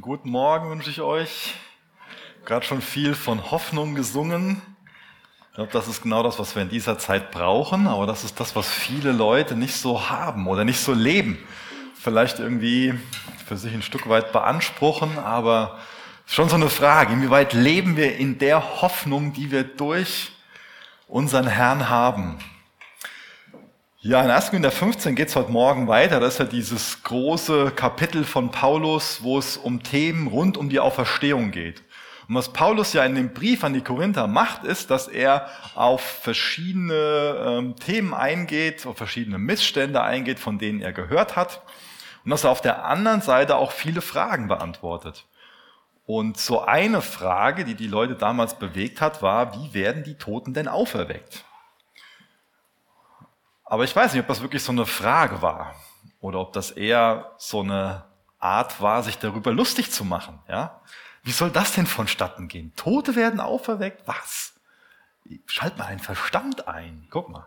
Guten Morgen wünsche ich euch. Gerade schon viel von Hoffnung gesungen. Ich glaube, das ist genau das, was wir in dieser Zeit brauchen, aber das ist das, was viele Leute nicht so haben oder nicht so leben. Vielleicht irgendwie für sich ein Stück weit beanspruchen, aber schon so eine Frage, inwieweit leben wir in der Hoffnung, die wir durch unseren Herrn haben. Ja, in 1. Korinther 15 geht es heute Morgen weiter. Das ist ja dieses große Kapitel von Paulus, wo es um Themen rund um die Auferstehung geht. Und was Paulus ja in dem Brief an die Korinther macht, ist, dass er auf verschiedene ähm, Themen eingeht, auf verschiedene Missstände eingeht, von denen er gehört hat. Und dass er auf der anderen Seite auch viele Fragen beantwortet. Und so eine Frage, die die Leute damals bewegt hat, war, wie werden die Toten denn auferweckt? Aber ich weiß nicht, ob das wirklich so eine Frage war oder ob das eher so eine Art war, sich darüber lustig zu machen. Ja? Wie soll das denn vonstatten gehen? Tote werden auferweckt? Was? Schalt mal einen Verstand ein. Guck mal.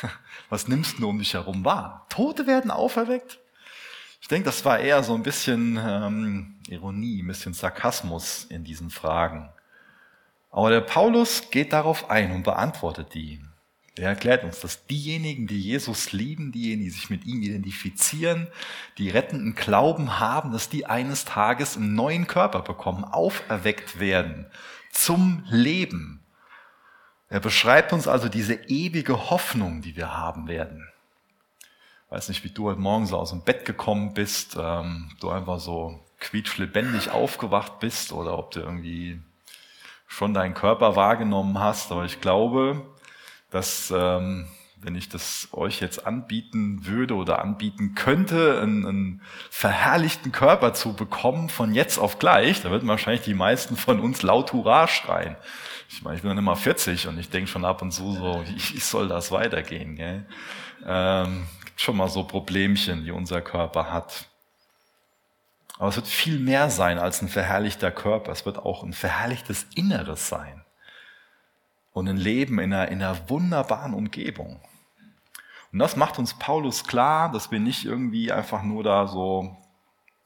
Was nimmst du um dich herum wahr? Tote werden auferweckt? Ich denke, das war eher so ein bisschen ähm, Ironie, ein bisschen Sarkasmus in diesen Fragen. Aber der Paulus geht darauf ein und beantwortet die. Er erklärt uns, dass diejenigen, die Jesus lieben, diejenigen, die sich mit ihm identifizieren, die rettenden Glauben haben, dass die eines Tages einen neuen Körper bekommen, auferweckt werden zum Leben. Er beschreibt uns also diese ewige Hoffnung, die wir haben werden. Ich weiß nicht, wie du heute Morgen so aus dem Bett gekommen bist, ähm, du einfach so quietschlebendig aufgewacht bist oder ob du irgendwie schon deinen Körper wahrgenommen hast. Aber ich glaube, dass ähm, wenn ich das euch jetzt anbieten würde oder anbieten könnte, einen, einen verherrlichten Körper zu bekommen von jetzt auf gleich, da würden wahrscheinlich die meisten von uns laut Hurra schreien. Ich meine, ich bin dann immer 40 und ich denke schon ab und zu so, wie soll das weitergehen? Gell? Ähm, gibt schon mal so Problemchen, die unser Körper hat. Aber es wird viel mehr sein als ein verherrlichter Körper. Es wird auch ein verherrlichtes Inneres sein und ein Leben in einer, in einer wunderbaren Umgebung. Und das macht uns Paulus klar, dass wir nicht irgendwie einfach nur da so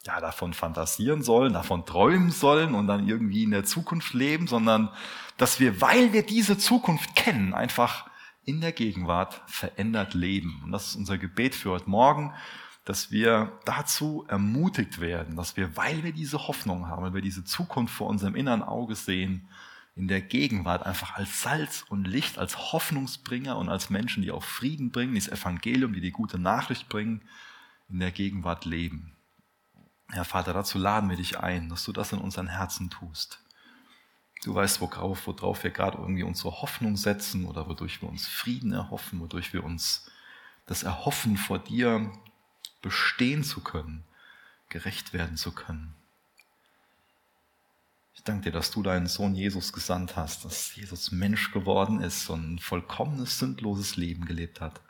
ja, davon fantasieren sollen, davon träumen sollen und dann irgendwie in der Zukunft leben, sondern dass wir, weil wir diese Zukunft kennen, einfach in der Gegenwart verändert leben. Und das ist unser Gebet für heute Morgen, dass wir dazu ermutigt werden, dass wir, weil wir diese Hoffnung haben, weil wir diese Zukunft vor unserem inneren Auge sehen, in der Gegenwart einfach als Salz und Licht, als Hoffnungsbringer und als Menschen, die auch Frieden bringen, die das Evangelium, die die gute Nachricht bringen, in der Gegenwart leben. Herr Vater, dazu laden wir dich ein, dass du das in unseren Herzen tust. Du weißt, worauf, worauf wir gerade irgendwie unsere Hoffnung setzen oder wodurch wir uns Frieden erhoffen, wodurch wir uns das erhoffen, vor dir bestehen zu können, gerecht werden zu können. Ich danke dir, dass du deinen Sohn Jesus gesandt hast, dass Jesus Mensch geworden ist und ein vollkommenes, sündloses Leben gelebt hat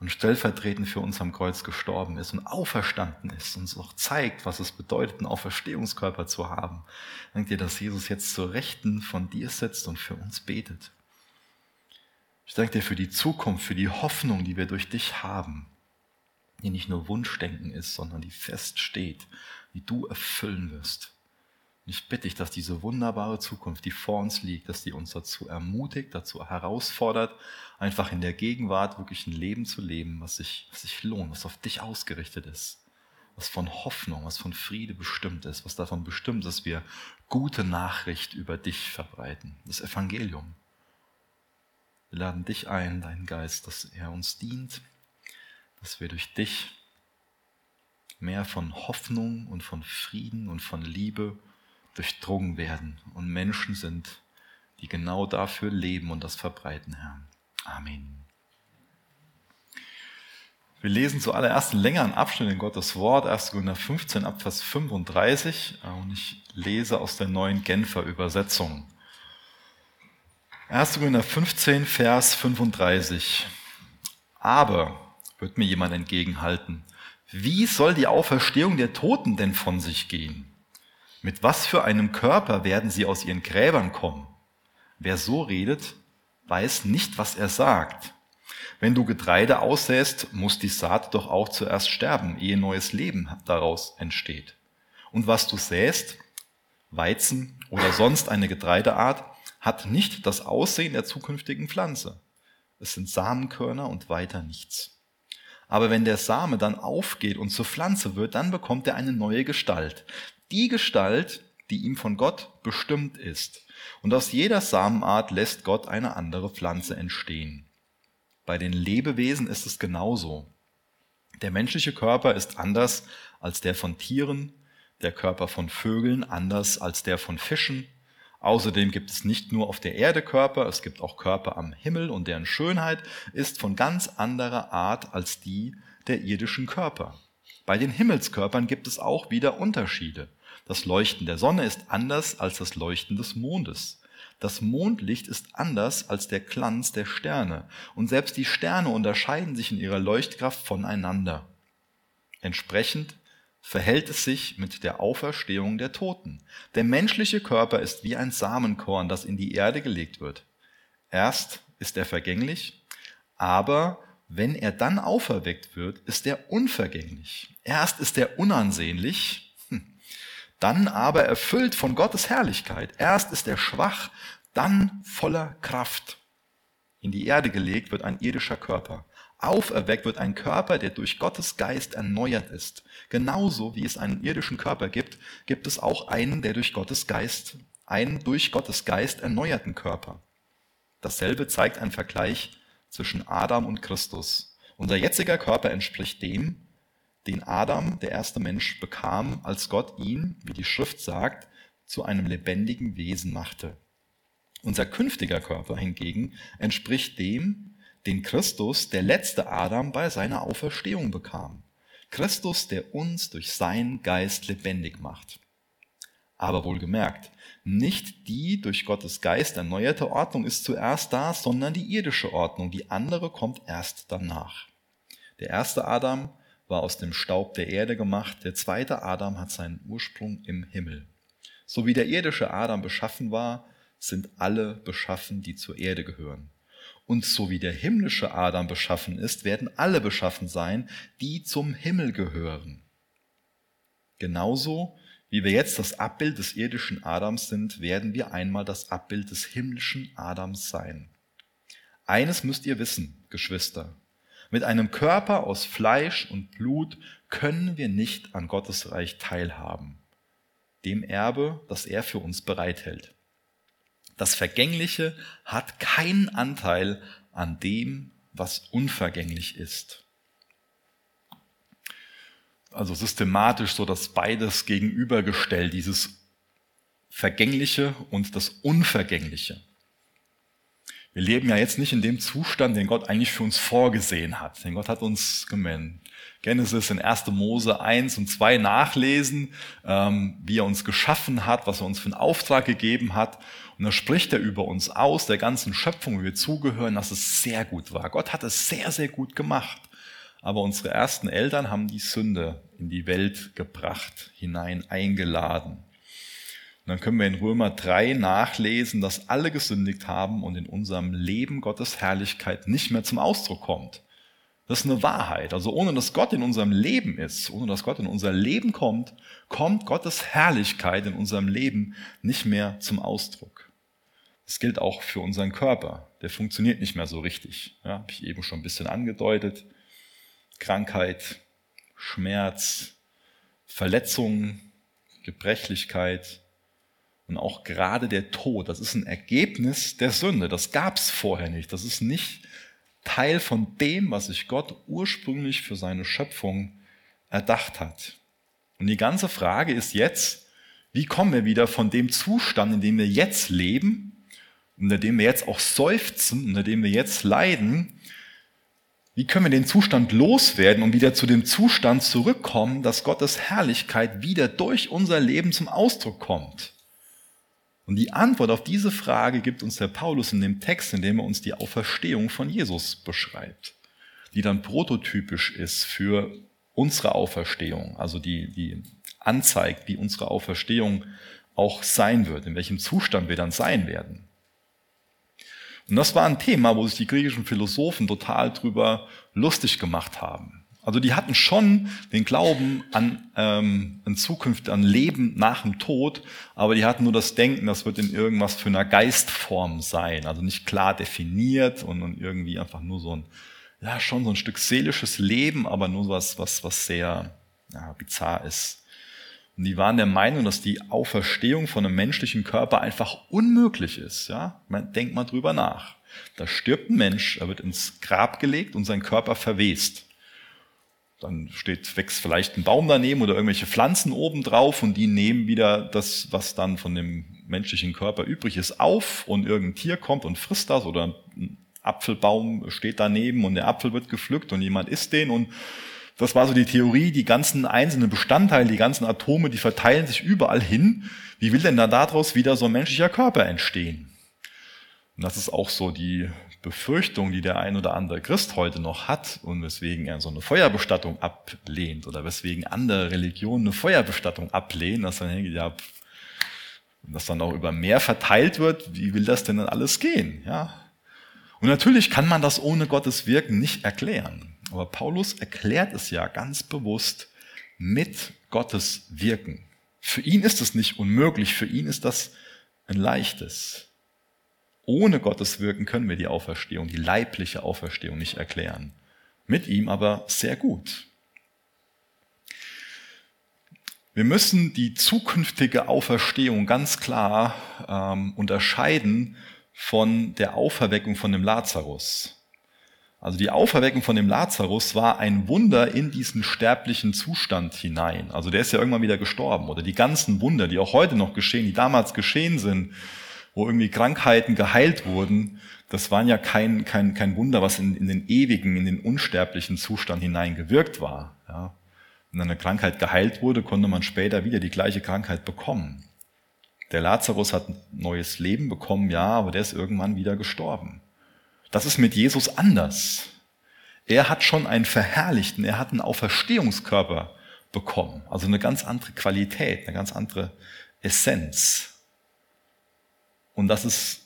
und stellvertretend für uns am Kreuz gestorben ist und auferstanden ist und uns auch zeigt, was es bedeutet, einen Auferstehungskörper zu haben. Ich danke dir, dass Jesus jetzt zur Rechten von dir sitzt und für uns betet. Ich danke dir für die Zukunft, für die Hoffnung, die wir durch dich haben, die nicht nur Wunschdenken ist, sondern die feststeht, die du erfüllen wirst. Und ich bitte dich, dass diese wunderbare Zukunft, die vor uns liegt, dass die uns dazu ermutigt, dazu herausfordert, einfach in der Gegenwart wirklich ein Leben zu leben, was sich, was sich lohnt, was auf dich ausgerichtet ist, was von Hoffnung, was von Friede bestimmt ist, was davon bestimmt ist, dass wir gute Nachricht über dich verbreiten, das Evangelium. Wir laden dich ein, deinen Geist, dass er uns dient, dass wir durch dich mehr von Hoffnung und von Frieden und von Liebe durchdrungen werden und Menschen sind, die genau dafür leben und das verbreiten, Herr. Amen. Wir lesen zuallererst einen längeren Abschnitt in Gottes Wort, 1. Korinther 15 ab Vers 35 und ich lese aus der neuen Genfer Übersetzung. 1. Korinther 15, Vers 35. Aber, wird mir jemand entgegenhalten, wie soll die Auferstehung der Toten denn von sich gehen? Mit was für einem Körper werden sie aus ihren Gräbern kommen? Wer so redet, weiß nicht, was er sagt. Wenn du Getreide aussäst, muss die Saat doch auch zuerst sterben, ehe neues Leben daraus entsteht. Und was du säst, Weizen oder sonst eine Getreideart, hat nicht das Aussehen der zukünftigen Pflanze. Es sind Samenkörner und weiter nichts. Aber wenn der Same dann aufgeht und zur Pflanze wird, dann bekommt er eine neue Gestalt. Die Gestalt, die ihm von Gott bestimmt ist. Und aus jeder Samenart lässt Gott eine andere Pflanze entstehen. Bei den Lebewesen ist es genauso. Der menschliche Körper ist anders als der von Tieren, der Körper von Vögeln anders als der von Fischen. Außerdem gibt es nicht nur auf der Erde Körper, es gibt auch Körper am Himmel und deren Schönheit ist von ganz anderer Art als die der irdischen Körper. Bei den Himmelskörpern gibt es auch wieder Unterschiede. Das Leuchten der Sonne ist anders als das Leuchten des Mondes. Das Mondlicht ist anders als der Glanz der Sterne. Und selbst die Sterne unterscheiden sich in ihrer Leuchtkraft voneinander. Entsprechend verhält es sich mit der Auferstehung der Toten. Der menschliche Körper ist wie ein Samenkorn, das in die Erde gelegt wird. Erst ist er vergänglich, aber wenn er dann auferweckt wird, ist er unvergänglich. Erst ist er unansehnlich, dann aber erfüllt von Gottes Herrlichkeit. Erst ist er schwach, dann voller Kraft. In die Erde gelegt wird ein irdischer Körper. Auferweckt wird ein Körper, der durch Gottes Geist erneuert ist. Genauso wie es einen irdischen Körper gibt, gibt es auch einen, der durch Gottes Geist, einen durch Gottes Geist erneuerten Körper. Dasselbe zeigt ein Vergleich zwischen Adam und Christus. Unser jetziger Körper entspricht dem, den Adam, der erste Mensch, bekam, als Gott ihn, wie die Schrift sagt, zu einem lebendigen Wesen machte. Unser künftiger Körper hingegen entspricht dem, den Christus, der letzte Adam, bei seiner Auferstehung bekam. Christus, der uns durch seinen Geist lebendig macht. Aber wohlgemerkt, nicht die durch Gottes Geist erneuerte Ordnung ist zuerst da, sondern die irdische Ordnung. Die andere kommt erst danach. Der erste Adam war aus dem Staub der Erde gemacht, der zweite Adam hat seinen Ursprung im Himmel. So wie der irdische Adam beschaffen war, sind alle beschaffen, die zur Erde gehören. Und so wie der himmlische Adam beschaffen ist, werden alle beschaffen sein, die zum Himmel gehören. Genauso wie wir jetzt das Abbild des irdischen Adams sind, werden wir einmal das Abbild des himmlischen Adams sein. Eines müsst ihr wissen, Geschwister. Mit einem Körper aus Fleisch und Blut können wir nicht an Gottes Reich teilhaben, dem Erbe, das er für uns bereithält. Das Vergängliche hat keinen Anteil an dem, was unvergänglich ist. Also systematisch so dass beides gegenübergestellt, dieses Vergängliche und das Unvergängliche. Wir leben ja jetzt nicht in dem Zustand, den Gott eigentlich für uns vorgesehen hat. Denn Gott hat uns gemeint. Genesis in 1. Mose 1 und 2 nachlesen, ähm, wie er uns geschaffen hat, was er uns für einen Auftrag gegeben hat. Und da spricht er über uns aus, der ganzen Schöpfung, wie wir zugehören, dass es sehr gut war. Gott hat es sehr, sehr gut gemacht. Aber unsere ersten Eltern haben die Sünde in die Welt gebracht, hinein eingeladen. Und dann können wir in Römer 3 nachlesen, dass alle gesündigt haben und in unserem Leben Gottes Herrlichkeit nicht mehr zum Ausdruck kommt. Das ist eine Wahrheit. Also ohne dass Gott in unserem Leben ist, ohne dass Gott in unser Leben kommt, kommt Gottes Herrlichkeit in unserem Leben nicht mehr zum Ausdruck. Das gilt auch für unseren Körper. Der funktioniert nicht mehr so richtig. Ja, habe ich eben schon ein bisschen angedeutet. Krankheit, Schmerz, Verletzungen, Gebrechlichkeit und auch gerade der Tod. Das ist ein Ergebnis der Sünde. Das gab es vorher nicht. Das ist nicht Teil von dem, was sich Gott ursprünglich für seine Schöpfung erdacht hat. Und die ganze Frage ist jetzt, wie kommen wir wieder von dem Zustand, in dem wir jetzt leben, unter dem wir jetzt auch seufzen, unter dem wir jetzt leiden, wie können wir den Zustand loswerden und wieder zu dem Zustand zurückkommen, dass Gottes Herrlichkeit wieder durch unser Leben zum Ausdruck kommt? Und die Antwort auf diese Frage gibt uns der Paulus in dem Text, in dem er uns die Auferstehung von Jesus beschreibt, die dann prototypisch ist für unsere Auferstehung, also die, die anzeigt, wie unsere Auferstehung auch sein wird, in welchem Zustand wir dann sein werden. Und das war ein Thema, wo sich die griechischen Philosophen total drüber lustig gemacht haben. Also die hatten schon den Glauben an ähm, in Zukunft, an Leben nach dem Tod, aber die hatten nur das Denken, das wird in irgendwas für einer Geistform sein, also nicht klar definiert und, und irgendwie einfach nur so ein, ja schon so ein Stück seelisches Leben, aber nur was, was, was sehr ja, bizarr ist. Und die waren der Meinung, dass die Auferstehung von einem menschlichen Körper einfach unmöglich ist. Ja, man denkt mal drüber nach. Da stirbt ein Mensch, er wird ins Grab gelegt und sein Körper verwest. Dann steht, wächst vielleicht ein Baum daneben oder irgendwelche Pflanzen oben drauf und die nehmen wieder das, was dann von dem menschlichen Körper übrig ist, auf und irgendein Tier kommt und frisst das oder ein Apfelbaum steht daneben und der Apfel wird gepflückt und jemand isst den und das war so die Theorie, die ganzen einzelnen Bestandteile, die ganzen Atome, die verteilen sich überall hin. Wie will denn da daraus wieder so ein menschlicher Körper entstehen? Und das ist auch so die Befürchtung, die der ein oder andere Christ heute noch hat und weswegen er so eine Feuerbestattung ablehnt oder weswegen andere Religionen eine Feuerbestattung ablehnen, dass dann denkt, ja, dass dann auch über mehr verteilt wird, wie will das denn dann alles gehen? Ja. Und natürlich kann man das ohne Gottes Wirken nicht erklären. Aber Paulus erklärt es ja ganz bewusst mit Gottes Wirken. Für ihn ist es nicht unmöglich, für ihn ist das ein leichtes. Ohne Gottes Wirken können wir die Auferstehung, die leibliche Auferstehung nicht erklären. Mit ihm aber sehr gut. Wir müssen die zukünftige Auferstehung ganz klar ähm, unterscheiden von der Auferweckung von dem Lazarus. Also die Auferweckung von dem Lazarus war ein Wunder in diesen sterblichen Zustand hinein. Also der ist ja irgendwann wieder gestorben. Oder die ganzen Wunder, die auch heute noch geschehen, die damals geschehen sind, wo irgendwie Krankheiten geheilt wurden, das waren ja kein, kein, kein Wunder, was in, in den ewigen, in den unsterblichen Zustand hinein gewirkt war. Ja. Wenn eine Krankheit geheilt wurde, konnte man später wieder die gleiche Krankheit bekommen. Der Lazarus hat ein neues Leben bekommen, ja, aber der ist irgendwann wieder gestorben. Das ist mit Jesus anders. Er hat schon einen verherrlichten, er hat einen Auferstehungskörper bekommen. Also eine ganz andere Qualität, eine ganz andere Essenz. Und das ist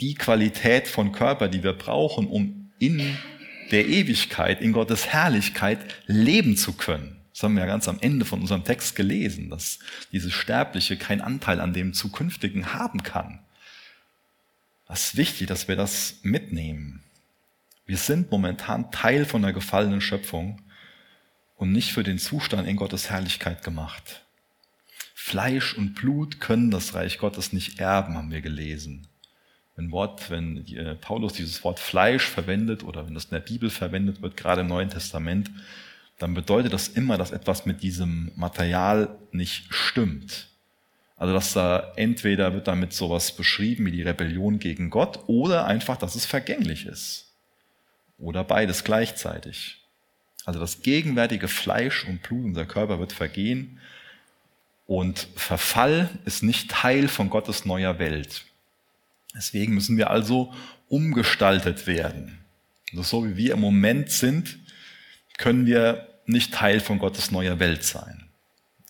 die Qualität von Körper, die wir brauchen, um in der Ewigkeit, in Gottes Herrlichkeit leben zu können. Das haben wir ja ganz am Ende von unserem Text gelesen, dass dieses Sterbliche keinen Anteil an dem Zukünftigen haben kann. Das ist wichtig, dass wir das mitnehmen. Wir sind momentan Teil von der gefallenen Schöpfung und nicht für den Zustand in Gottes Herrlichkeit gemacht. Fleisch und Blut können das Reich Gottes nicht erben, haben wir gelesen. Wenn, Wort, wenn äh, Paulus dieses Wort Fleisch verwendet oder wenn das in der Bibel verwendet wird, gerade im Neuen Testament, dann bedeutet das immer, dass etwas mit diesem Material nicht stimmt. Also dass da entweder wird damit sowas beschrieben wie die Rebellion gegen Gott oder einfach, dass es vergänglich ist. Oder beides gleichzeitig. Also das gegenwärtige Fleisch und Blut, unser Körper wird vergehen und Verfall ist nicht Teil von Gottes neuer Welt. Deswegen müssen wir also umgestaltet werden. Also so wie wir im Moment sind, können wir nicht Teil von Gottes neuer Welt sein.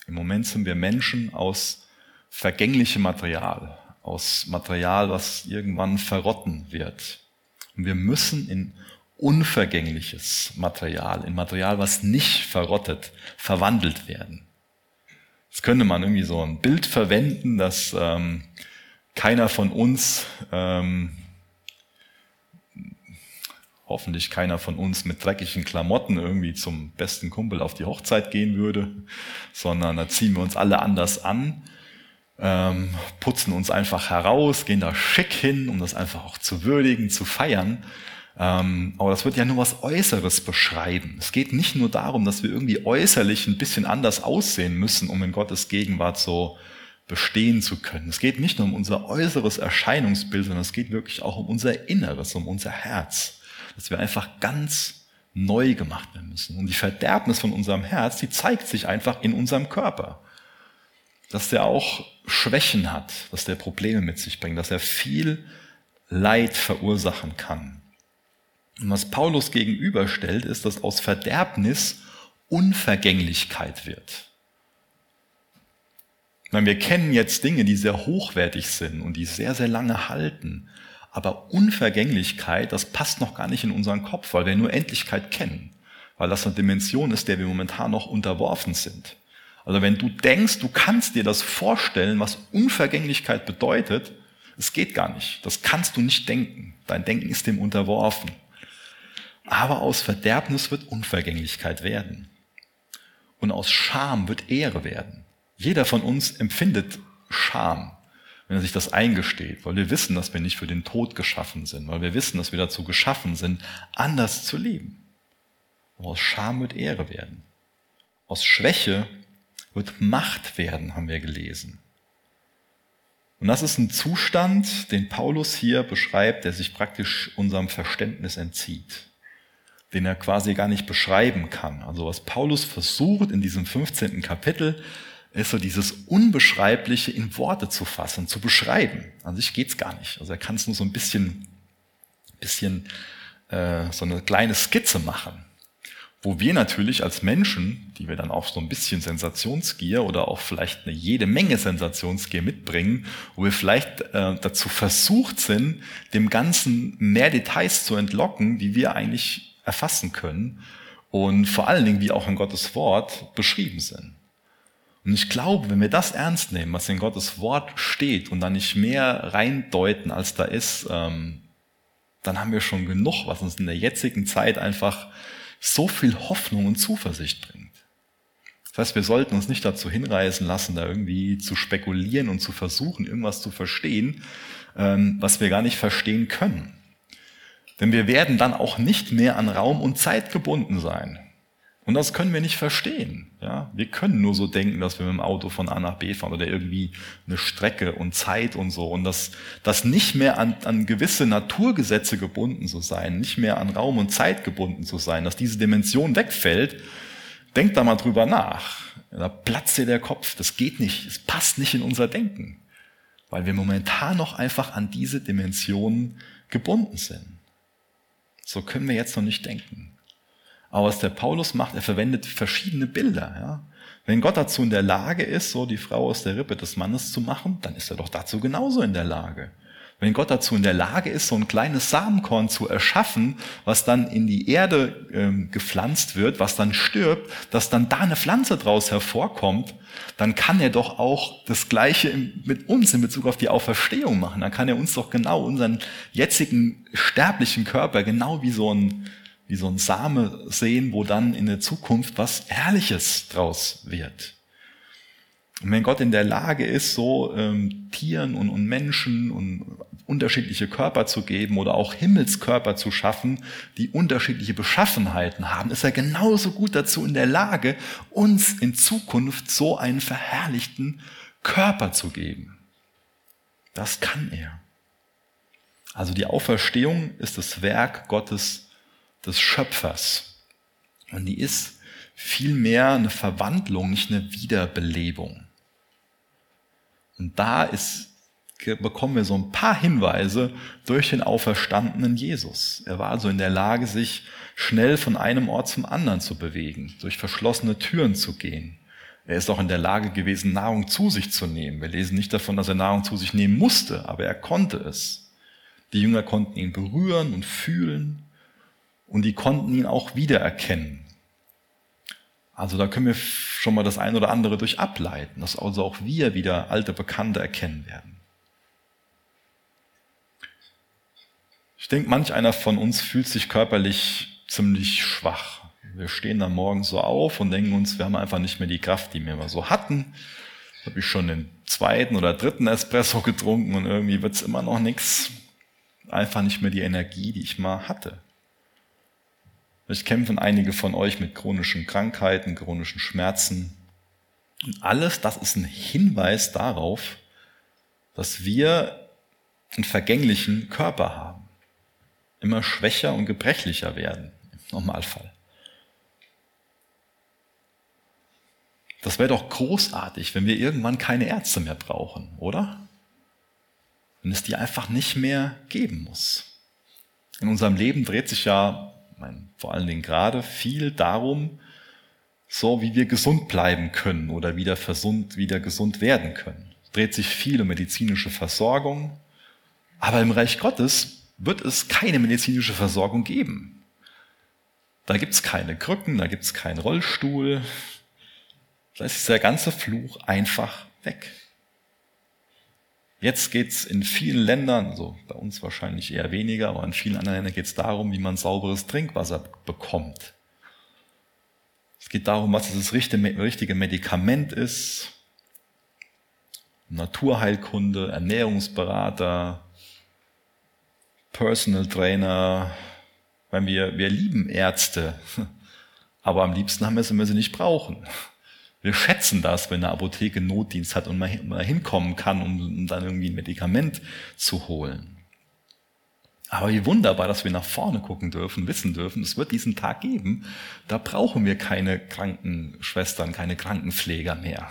Im Moment sind wir Menschen aus vergänglichem Material, aus Material, was irgendwann verrotten wird. Und wir müssen in unvergängliches Material, in Material, was nicht verrottet, verwandelt werden. Jetzt könnte man irgendwie so ein Bild verwenden, dass ähm, keiner von uns, ähm, hoffentlich keiner von uns mit dreckigen Klamotten irgendwie zum besten Kumpel auf die Hochzeit gehen würde, sondern da ziehen wir uns alle anders an, ähm, putzen uns einfach heraus, gehen da schick hin, um das einfach auch zu würdigen, zu feiern. Ähm, aber das wird ja nur was Äußeres beschreiben. Es geht nicht nur darum, dass wir irgendwie äußerlich ein bisschen anders aussehen müssen, um in Gottes Gegenwart so bestehen zu können. Es geht nicht nur um unser äußeres Erscheinungsbild, sondern es geht wirklich auch um unser Inneres, um unser Herz. Dass wir einfach ganz neu gemacht werden müssen. Und die Verderbnis von unserem Herz, die zeigt sich einfach in unserem Körper. Dass der auch Schwächen hat, dass der Probleme mit sich bringt, dass er viel Leid verursachen kann. Und was Paulus gegenüberstellt, ist, dass aus Verderbnis Unvergänglichkeit wird. Meine, wir kennen jetzt Dinge, die sehr hochwertig sind und die sehr, sehr lange halten. Aber Unvergänglichkeit, das passt noch gar nicht in unseren Kopf, weil wir nur Endlichkeit kennen. weil das eine Dimension ist, der wir momentan noch unterworfen sind. Also wenn du denkst, du kannst dir das vorstellen, was Unvergänglichkeit bedeutet, es geht gar nicht. Das kannst du nicht denken. Dein Denken ist dem unterworfen. Aber aus Verderbnis wird Unvergänglichkeit werden. Und aus Scham wird Ehre werden. Jeder von uns empfindet Scham, wenn er sich das eingesteht, weil wir wissen, dass wir nicht für den Tod geschaffen sind, weil wir wissen, dass wir dazu geschaffen sind, anders zu leben. Aber aus Scham wird Ehre werden. Aus Schwäche wird Macht werden, haben wir gelesen. Und das ist ein Zustand, den Paulus hier beschreibt, der sich praktisch unserem Verständnis entzieht, den er quasi gar nicht beschreiben kann. Also was Paulus versucht in diesem 15. Kapitel, ist so dieses Unbeschreibliche in Worte zu fassen, zu beschreiben. An sich geht's gar nicht. Also er kann es nur so ein bisschen, bisschen äh, so eine kleine Skizze machen wo wir natürlich als Menschen, die wir dann auch so ein bisschen Sensationsgier oder auch vielleicht eine jede Menge Sensationsgier mitbringen, wo wir vielleicht äh, dazu versucht sind, dem Ganzen mehr Details zu entlocken, die wir eigentlich erfassen können und vor allen Dingen, wie auch in Gottes Wort beschrieben sind. Und ich glaube, wenn wir das ernst nehmen, was in Gottes Wort steht und dann nicht mehr reindeuten, als da ist, ähm, dann haben wir schon genug, was uns in der jetzigen Zeit einfach so viel Hoffnung und Zuversicht bringt. Das heißt, wir sollten uns nicht dazu hinreißen lassen, da irgendwie zu spekulieren und zu versuchen, irgendwas zu verstehen, ähm, was wir gar nicht verstehen können. Denn wir werden dann auch nicht mehr an Raum und Zeit gebunden sein. Und das können wir nicht verstehen. Ja? Wir können nur so denken, dass wir mit dem Auto von A nach B fahren oder irgendwie eine Strecke und Zeit und so. Und das, das nicht mehr an, an gewisse Naturgesetze gebunden zu sein, nicht mehr an Raum und Zeit gebunden zu sein, dass diese Dimension wegfällt, denkt da mal drüber nach. Da platzt dir der Kopf. Das geht nicht. Es passt nicht in unser Denken. Weil wir momentan noch einfach an diese Dimension gebunden sind. So können wir jetzt noch nicht denken. Aber was der Paulus macht, er verwendet verschiedene Bilder. Ja? Wenn Gott dazu in der Lage ist, so die Frau aus der Rippe des Mannes zu machen, dann ist er doch dazu genauso in der Lage. Wenn Gott dazu in der Lage ist, so ein kleines Samenkorn zu erschaffen, was dann in die Erde ähm, gepflanzt wird, was dann stirbt, dass dann da eine Pflanze draus hervorkommt, dann kann er doch auch das Gleiche mit uns in Bezug auf die Auferstehung machen. Dann kann er uns doch genau unseren jetzigen sterblichen Körper genau wie so ein wie so ein Same sehen, wo dann in der Zukunft was Herrliches draus wird. Und wenn Gott in der Lage ist, so ähm, Tieren und, und Menschen und unterschiedliche Körper zu geben oder auch Himmelskörper zu schaffen, die unterschiedliche Beschaffenheiten haben, ist er genauso gut dazu in der Lage, uns in Zukunft so einen verherrlichten Körper zu geben. Das kann er. Also die Auferstehung ist das Werk Gottes des Schöpfers. Und die ist vielmehr eine Verwandlung, nicht eine Wiederbelebung. Und da ist, bekommen wir so ein paar Hinweise durch den auferstandenen Jesus. Er war also in der Lage, sich schnell von einem Ort zum anderen zu bewegen, durch verschlossene Türen zu gehen. Er ist auch in der Lage gewesen, Nahrung zu sich zu nehmen. Wir lesen nicht davon, dass er Nahrung zu sich nehmen musste, aber er konnte es. Die Jünger konnten ihn berühren und fühlen und die konnten ihn auch wiedererkennen. Also da können wir schon mal das ein oder andere durch ableiten, dass also auch wir wieder alte Bekannte erkennen werden. Ich denke, manch einer von uns fühlt sich körperlich ziemlich schwach. Wir stehen dann morgens so auf und denken uns, wir haben einfach nicht mehr die Kraft, die wir mal so hatten. Habe ich schon den zweiten oder dritten Espresso getrunken und irgendwie wird's immer noch nichts. Einfach nicht mehr die Energie, die ich mal hatte. Vielleicht kämpfen einige von euch mit chronischen Krankheiten, chronischen Schmerzen. Und alles das ist ein Hinweis darauf, dass wir einen vergänglichen Körper haben. Immer schwächer und gebrechlicher werden, im Normalfall. Das wäre doch großartig, wenn wir irgendwann keine Ärzte mehr brauchen, oder? Wenn es die einfach nicht mehr geben muss. In unserem Leben dreht sich ja meine, vor allen Dingen gerade viel darum, so wie wir gesund bleiben können oder wieder, versund, wieder gesund werden können. Es dreht sich viel um medizinische Versorgung, aber im Reich Gottes wird es keine medizinische Versorgung geben. Da gibt's keine Krücken, da gibt's keinen Rollstuhl. Da ist der ganze Fluch einfach weg. Jetzt geht's in vielen Ländern, so bei uns wahrscheinlich eher weniger, aber in vielen anderen Ländern geht's darum, wie man sauberes Trinkwasser bekommt. Es geht darum, was das richtige Medikament ist. Naturheilkunde, Ernährungsberater, Personal Trainer, weil wir, wir lieben Ärzte, aber am liebsten haben wir es, wenn wir sie nicht brauchen. Wir schätzen das, wenn eine Apotheke Notdienst hat und man hinkommen kann, um dann irgendwie ein Medikament zu holen. Aber wie wunderbar, dass wir nach vorne gucken dürfen, wissen dürfen, es wird diesen Tag geben, da brauchen wir keine Krankenschwestern, keine Krankenpfleger mehr.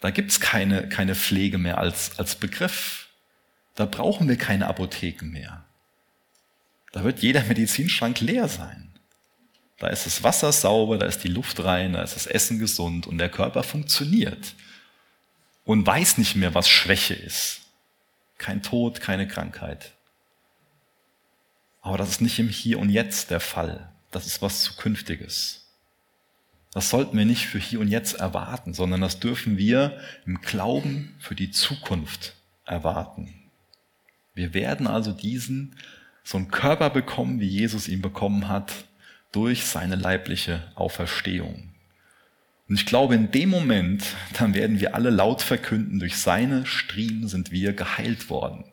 Da gibt's keine, keine Pflege mehr als, als Begriff. Da brauchen wir keine Apotheken mehr. Da wird jeder Medizinschrank leer sein. Da ist das Wasser sauber, da ist die Luft rein, da ist das Essen gesund und der Körper funktioniert und weiß nicht mehr, was Schwäche ist. Kein Tod, keine Krankheit. Aber das ist nicht im Hier und Jetzt der Fall. Das ist was Zukünftiges. Das sollten wir nicht für hier und jetzt erwarten, sondern das dürfen wir im Glauben für die Zukunft erwarten. Wir werden also diesen, so einen Körper bekommen, wie Jesus ihn bekommen hat, durch seine leibliche Auferstehung. Und ich glaube, in dem Moment, dann werden wir alle laut verkünden, durch seine Striemen sind wir geheilt worden.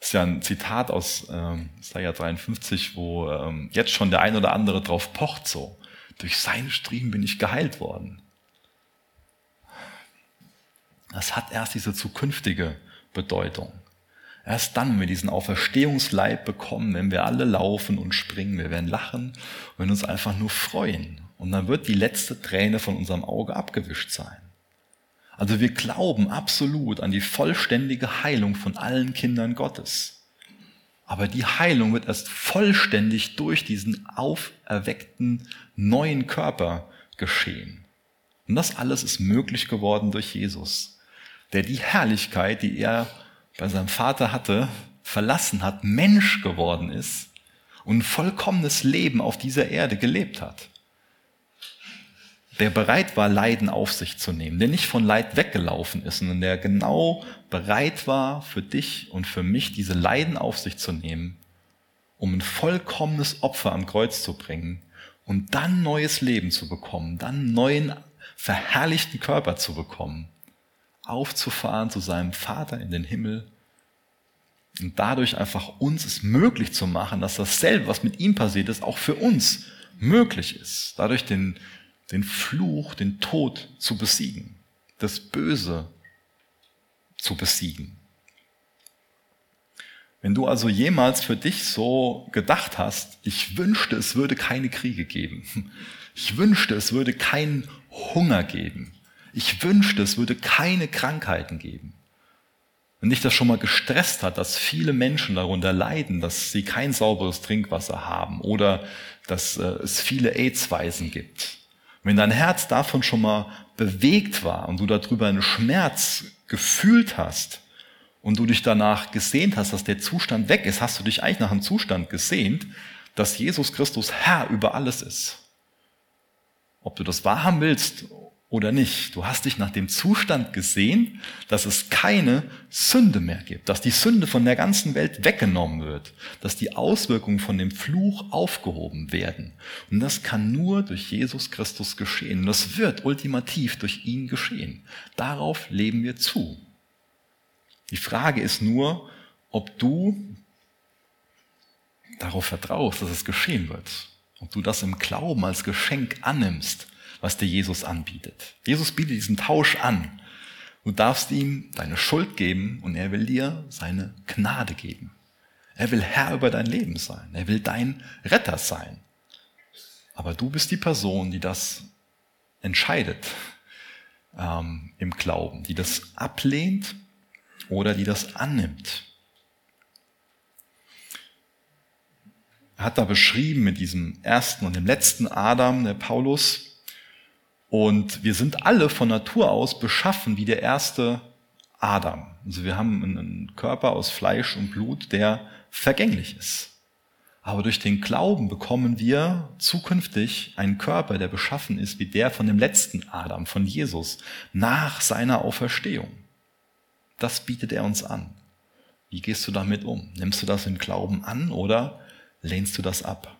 Das ist ja ein Zitat aus ähm, Isaiah 53, wo ähm, jetzt schon der ein oder andere drauf pocht so. Durch seine Striemen bin ich geheilt worden. Das hat erst diese zukünftige Bedeutung. Erst dann, wenn wir diesen Auferstehungsleib bekommen, wenn wir alle laufen und springen, wir werden lachen und uns einfach nur freuen. Und dann wird die letzte Träne von unserem Auge abgewischt sein. Also wir glauben absolut an die vollständige Heilung von allen Kindern Gottes. Aber die Heilung wird erst vollständig durch diesen auferweckten neuen Körper geschehen. Und das alles ist möglich geworden durch Jesus, der die Herrlichkeit, die er bei seinem Vater hatte, verlassen hat, Mensch geworden ist und ein vollkommenes Leben auf dieser Erde gelebt hat. Der bereit war, Leiden auf sich zu nehmen, der nicht von Leid weggelaufen ist, sondern der genau bereit war, für dich und für mich diese Leiden auf sich zu nehmen, um ein vollkommenes Opfer am Kreuz zu bringen und dann neues Leben zu bekommen, dann neuen verherrlichten Körper zu bekommen aufzufahren zu seinem Vater in den Himmel und dadurch einfach uns es möglich zu machen, dass dasselbe, was mit ihm passiert ist, auch für uns möglich ist. Dadurch den, den Fluch, den Tod zu besiegen, das Böse zu besiegen. Wenn du also jemals für dich so gedacht hast, ich wünschte, es würde keine Kriege geben. Ich wünschte, es würde keinen Hunger geben. Ich wünschte, es würde keine Krankheiten geben. Wenn dich das schon mal gestresst hat, dass viele Menschen darunter leiden, dass sie kein sauberes Trinkwasser haben oder dass äh, es viele AIDS-Weisen gibt. Wenn dein Herz davon schon mal bewegt war und du darüber einen Schmerz gefühlt hast und du dich danach gesehnt hast, dass der Zustand weg ist, hast du dich eigentlich nach einem Zustand gesehnt, dass Jesus Christus Herr über alles ist. Ob du das wahrhaben willst oder nicht. Du hast dich nach dem Zustand gesehen, dass es keine Sünde mehr gibt, dass die Sünde von der ganzen Welt weggenommen wird, dass die Auswirkungen von dem Fluch aufgehoben werden. Und das kann nur durch Jesus Christus geschehen. Und das wird ultimativ durch ihn geschehen. Darauf leben wir zu. Die Frage ist nur, ob du darauf vertraust, dass es geschehen wird. Ob du das im Glauben als Geschenk annimmst was dir Jesus anbietet. Jesus bietet diesen Tausch an. Du darfst ihm deine Schuld geben und er will dir seine Gnade geben. Er will Herr über dein Leben sein. Er will dein Retter sein. Aber du bist die Person, die das entscheidet ähm, im Glauben, die das ablehnt oder die das annimmt. Er hat da beschrieben mit diesem ersten und dem letzten Adam, der Paulus, und wir sind alle von Natur aus beschaffen wie der erste Adam. Also wir haben einen Körper aus Fleisch und Blut, der vergänglich ist. Aber durch den Glauben bekommen wir zukünftig einen Körper, der beschaffen ist wie der von dem letzten Adam, von Jesus, nach seiner Auferstehung. Das bietet er uns an. Wie gehst du damit um? Nimmst du das im Glauben an oder lehnst du das ab?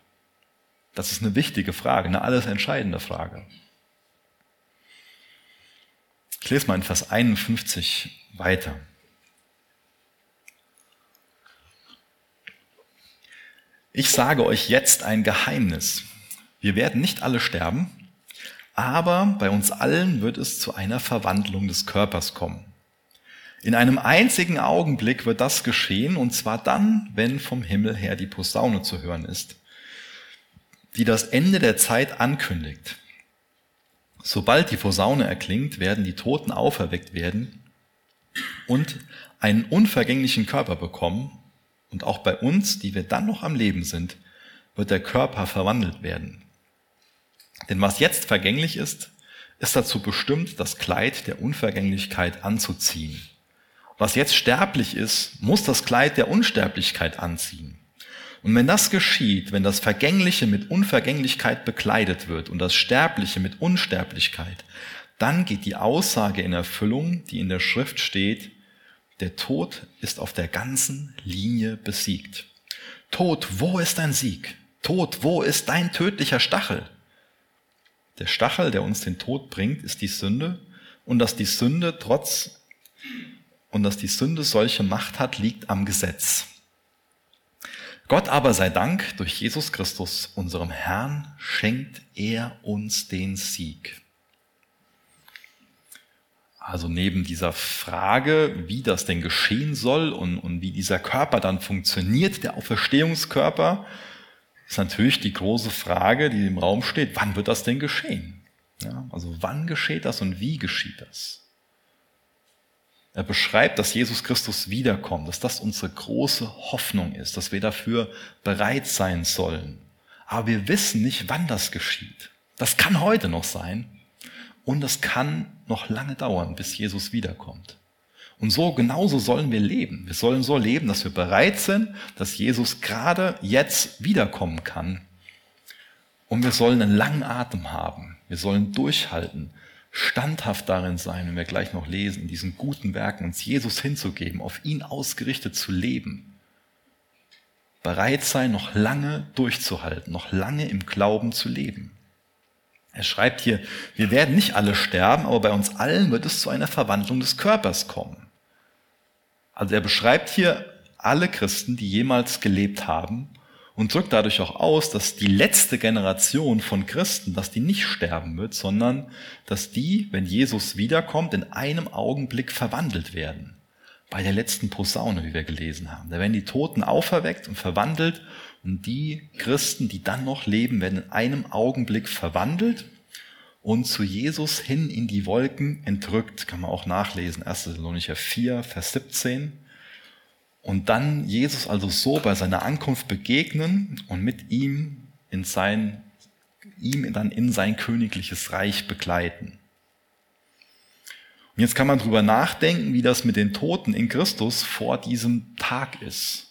Das ist eine wichtige Frage, eine alles entscheidende Frage. Ich lese mal in Vers 51 weiter. Ich sage euch jetzt ein Geheimnis. Wir werden nicht alle sterben, aber bei uns allen wird es zu einer Verwandlung des Körpers kommen. In einem einzigen Augenblick wird das geschehen, und zwar dann, wenn vom Himmel her die Posaune zu hören ist, die das Ende der Zeit ankündigt. Sobald die Posaune erklingt, werden die Toten auferweckt werden und einen unvergänglichen Körper bekommen, und auch bei uns, die wir dann noch am Leben sind, wird der Körper verwandelt werden. Denn was jetzt vergänglich ist, ist dazu bestimmt, das Kleid der Unvergänglichkeit anzuziehen. Was jetzt sterblich ist, muss das Kleid der Unsterblichkeit anziehen. Und wenn das geschieht, wenn das Vergängliche mit Unvergänglichkeit bekleidet wird und das Sterbliche mit Unsterblichkeit, dann geht die Aussage in Erfüllung, die in der Schrift steht, der Tod ist auf der ganzen Linie besiegt. Tod, wo ist dein Sieg? Tod, wo ist dein tödlicher Stachel? Der Stachel, der uns den Tod bringt, ist die Sünde. Und dass die Sünde trotz, und dass die Sünde solche Macht hat, liegt am Gesetz. Gott aber sei Dank, durch Jesus Christus, unserem Herrn, schenkt er uns den Sieg. Also neben dieser Frage, wie das denn geschehen soll und, und wie dieser Körper dann funktioniert, der Auferstehungskörper, ist natürlich die große Frage, die im Raum steht, wann wird das denn geschehen? Ja, also wann geschieht das und wie geschieht das? Er beschreibt, dass Jesus Christus wiederkommt, dass das unsere große Hoffnung ist, dass wir dafür bereit sein sollen. Aber wir wissen nicht, wann das geschieht. Das kann heute noch sein, und es kann noch lange dauern, bis Jesus wiederkommt. Und so genauso sollen wir leben. Wir sollen so leben, dass wir bereit sind, dass Jesus gerade jetzt wiederkommen kann. Und wir sollen einen langen Atem haben. Wir sollen durchhalten, standhaft darin sein, wenn wir gleich noch lesen, diesen guten Werken uns Jesus hinzugeben, auf ihn ausgerichtet zu leben. Bereit sein, noch lange durchzuhalten, noch lange im Glauben zu leben. Er schreibt hier, wir werden nicht alle sterben, aber bei uns allen wird es zu einer Verwandlung des Körpers kommen. Also er beschreibt hier alle Christen, die jemals gelebt haben und drückt dadurch auch aus, dass die letzte Generation von Christen, dass die nicht sterben wird, sondern dass die, wenn Jesus wiederkommt, in einem Augenblick verwandelt werden. Bei der letzten Posaune, wie wir gelesen haben. Da werden die Toten auferweckt und verwandelt und die Christen, die dann noch leben, werden in einem Augenblick verwandelt und zu Jesus hin in die Wolken entrückt. Kann man auch nachlesen. 1. Thessalonicher 4, Vers 17. Und dann Jesus also so bei seiner Ankunft begegnen und mit ihm in sein, ihm dann in sein königliches Reich begleiten. Und jetzt kann man drüber nachdenken, wie das mit den Toten in Christus vor diesem Tag ist.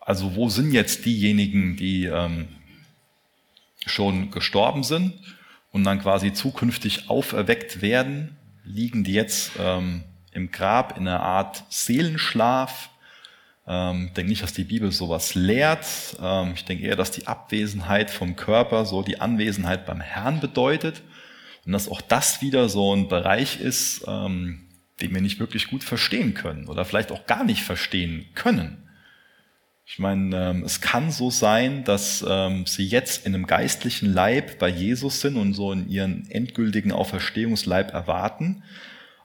Also wo sind jetzt diejenigen, die ähm, schon gestorben sind und dann quasi zukünftig auferweckt werden? Liegen die jetzt ähm, im Grab in einer Art Seelenschlaf? Ähm, ich denke nicht, dass die Bibel sowas lehrt. Ähm, ich denke eher, dass die Abwesenheit vom Körper so die Anwesenheit beim Herrn bedeutet und dass auch das wieder so ein Bereich ist, ähm, den wir nicht wirklich gut verstehen können oder vielleicht auch gar nicht verstehen können. Ich meine, ähm, es kann so sein, dass ähm, sie jetzt in einem geistlichen Leib bei Jesus sind und so in ihren endgültigen Auferstehungsleib erwarten.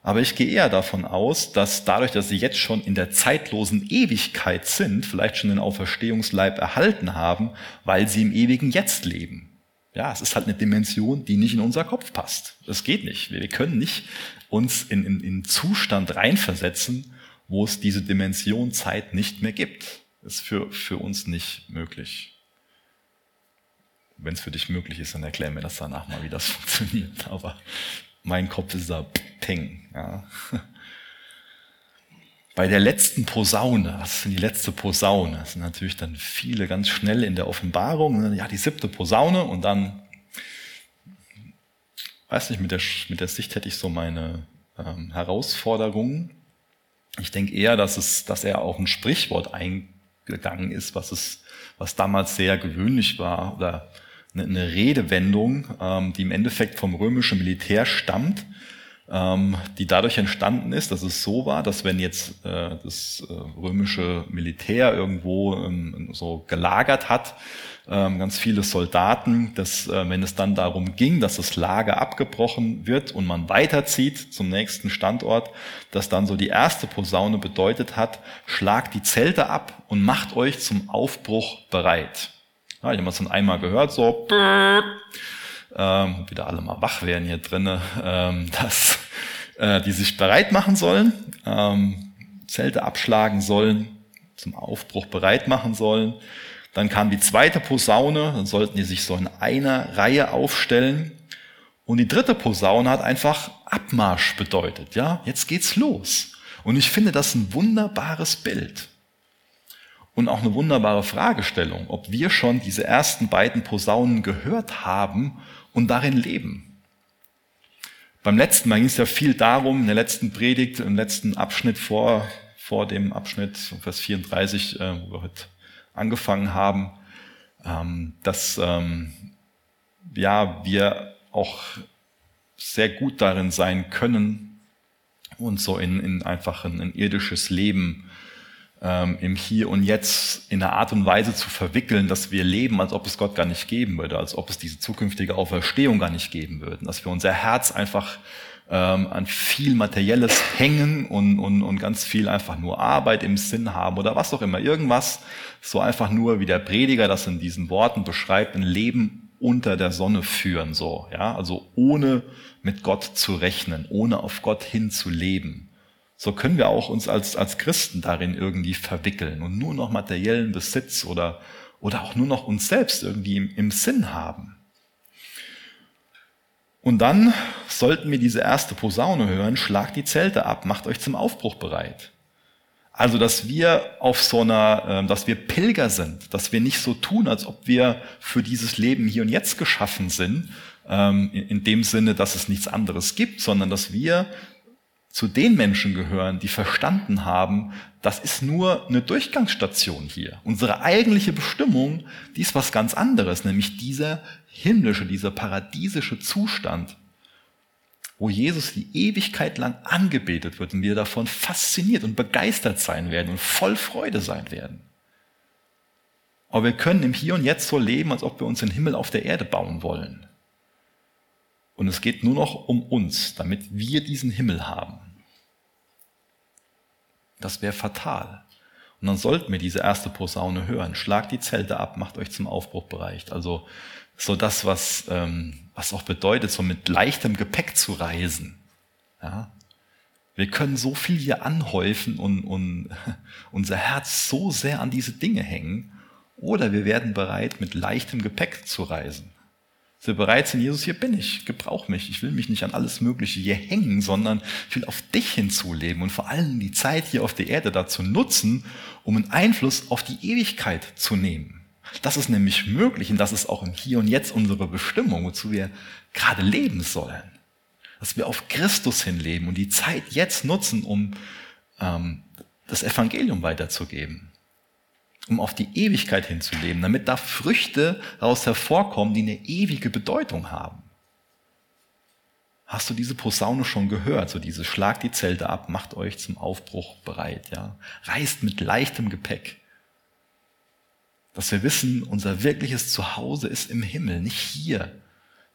Aber ich gehe eher davon aus, dass dadurch, dass sie jetzt schon in der zeitlosen Ewigkeit sind, vielleicht schon den Auferstehungsleib erhalten haben, weil sie im ewigen Jetzt leben. Ja, es ist halt eine Dimension, die nicht in unser Kopf passt. Das geht nicht. Wir können nicht uns in, in, in Zustand reinversetzen, wo es diese Dimension Zeit nicht mehr gibt ist für, für uns nicht möglich. Wenn es für dich möglich ist, dann erklär mir das danach mal, wie das funktioniert. Aber mein Kopf ist da peng. Ja. bei der letzten Posaune, was ist denn die letzte Posaune? Das sind natürlich dann viele ganz schnell in der Offenbarung. Ja, die siebte Posaune und dann, weiß nicht, mit der, mit der Sicht hätte ich so meine ähm, Herausforderungen. Ich denke eher, dass es, dass er auch ein Sprichwort eingegangen ist, was es, was damals sehr gewöhnlich war oder eine, eine Redewendung, ähm, die im Endeffekt vom römischen Militär stammt die dadurch entstanden ist, dass es so war, dass wenn jetzt äh, das äh, römische Militär irgendwo ähm, so gelagert hat, ähm, ganz viele Soldaten, dass äh, wenn es dann darum ging, dass das Lager abgebrochen wird und man weiterzieht zum nächsten Standort, dass dann so die erste Posaune bedeutet hat, schlagt die Zelte ab und macht euch zum Aufbruch bereit. Ja, ich habe es dann einmal gehört, so ähm, wieder alle mal wach werden hier drinnen, ähm, dass äh, die sich bereit machen sollen, ähm, Zelte abschlagen sollen, zum Aufbruch bereit machen sollen. Dann kam die zweite Posaune, dann sollten die sich so in einer Reihe aufstellen. Und die dritte Posaune hat einfach Abmarsch bedeutet, ja, jetzt geht's los. Und ich finde das ein wunderbares Bild. Und auch eine wunderbare Fragestellung, ob wir schon diese ersten beiden Posaunen gehört haben und darin leben. Beim letzten Mal ging es ja viel darum, in der letzten Predigt, im letzten Abschnitt vor, vor dem Abschnitt, Vers 34, äh, wo wir heute angefangen haben, ähm, dass ähm, ja, wir auch sehr gut darin sein können, uns so in, in einfach ein, ein irdisches Leben ähm, im Hier und Jetzt in einer Art und Weise zu verwickeln, dass wir leben, als ob es Gott gar nicht geben würde, als ob es diese zukünftige Auferstehung gar nicht geben würde, dass wir unser Herz einfach ähm, an viel Materielles hängen und, und, und ganz viel einfach nur Arbeit im Sinn haben oder was auch immer, irgendwas, so einfach nur, wie der Prediger das in diesen Worten beschreibt, ein Leben unter der Sonne führen, so, ja, also ohne mit Gott zu rechnen, ohne auf Gott hin zu leben so können wir auch uns als, als Christen darin irgendwie verwickeln und nur noch materiellen Besitz oder, oder auch nur noch uns selbst irgendwie im, im Sinn haben. Und dann sollten wir diese erste Posaune hören, schlagt die Zelte ab, macht euch zum Aufbruch bereit. Also, dass wir auf so einer, ähm, dass wir Pilger sind, dass wir nicht so tun, als ob wir für dieses Leben hier und jetzt geschaffen sind, ähm, in dem Sinne, dass es nichts anderes gibt, sondern dass wir zu den Menschen gehören, die verstanden haben, das ist nur eine Durchgangsstation hier. Unsere eigentliche Bestimmung, die ist was ganz anderes, nämlich dieser himmlische, dieser paradiesische Zustand, wo Jesus die Ewigkeit lang angebetet wird und wir davon fasziniert und begeistert sein werden und voll Freude sein werden. Aber wir können im Hier und Jetzt so leben, als ob wir uns den Himmel auf der Erde bauen wollen. Und es geht nur noch um uns, damit wir diesen Himmel haben. Das wäre fatal. Und dann sollten wir diese erste Posaune hören. Schlagt die Zelte ab, macht euch zum Aufbruch bereit. Also so das, was, ähm, was auch bedeutet, so mit leichtem Gepäck zu reisen. Ja? Wir können so viel hier anhäufen und, und unser Herz so sehr an diese Dinge hängen. Oder wir werden bereit, mit leichtem Gepäck zu reisen wir bereit sind, Jesus, hier bin ich, gebrauch mich. Ich will mich nicht an alles Mögliche hier hängen, sondern ich will auf dich hinzuleben und vor allem die Zeit hier auf der Erde dazu nutzen, um einen Einfluss auf die Ewigkeit zu nehmen. Das ist nämlich möglich und das ist auch im Hier und Jetzt unsere Bestimmung, wozu wir gerade leben sollen. Dass wir auf Christus hinleben und die Zeit jetzt nutzen, um ähm, das Evangelium weiterzugeben um auf die Ewigkeit hinzuleben, damit da Früchte daraus hervorkommen, die eine ewige Bedeutung haben. Hast du diese Posaune schon gehört? So diese Schlag die Zelte ab, macht euch zum Aufbruch bereit, ja. Reist mit leichtem Gepäck. Dass wir wissen, unser wirkliches Zuhause ist im Himmel, nicht hier.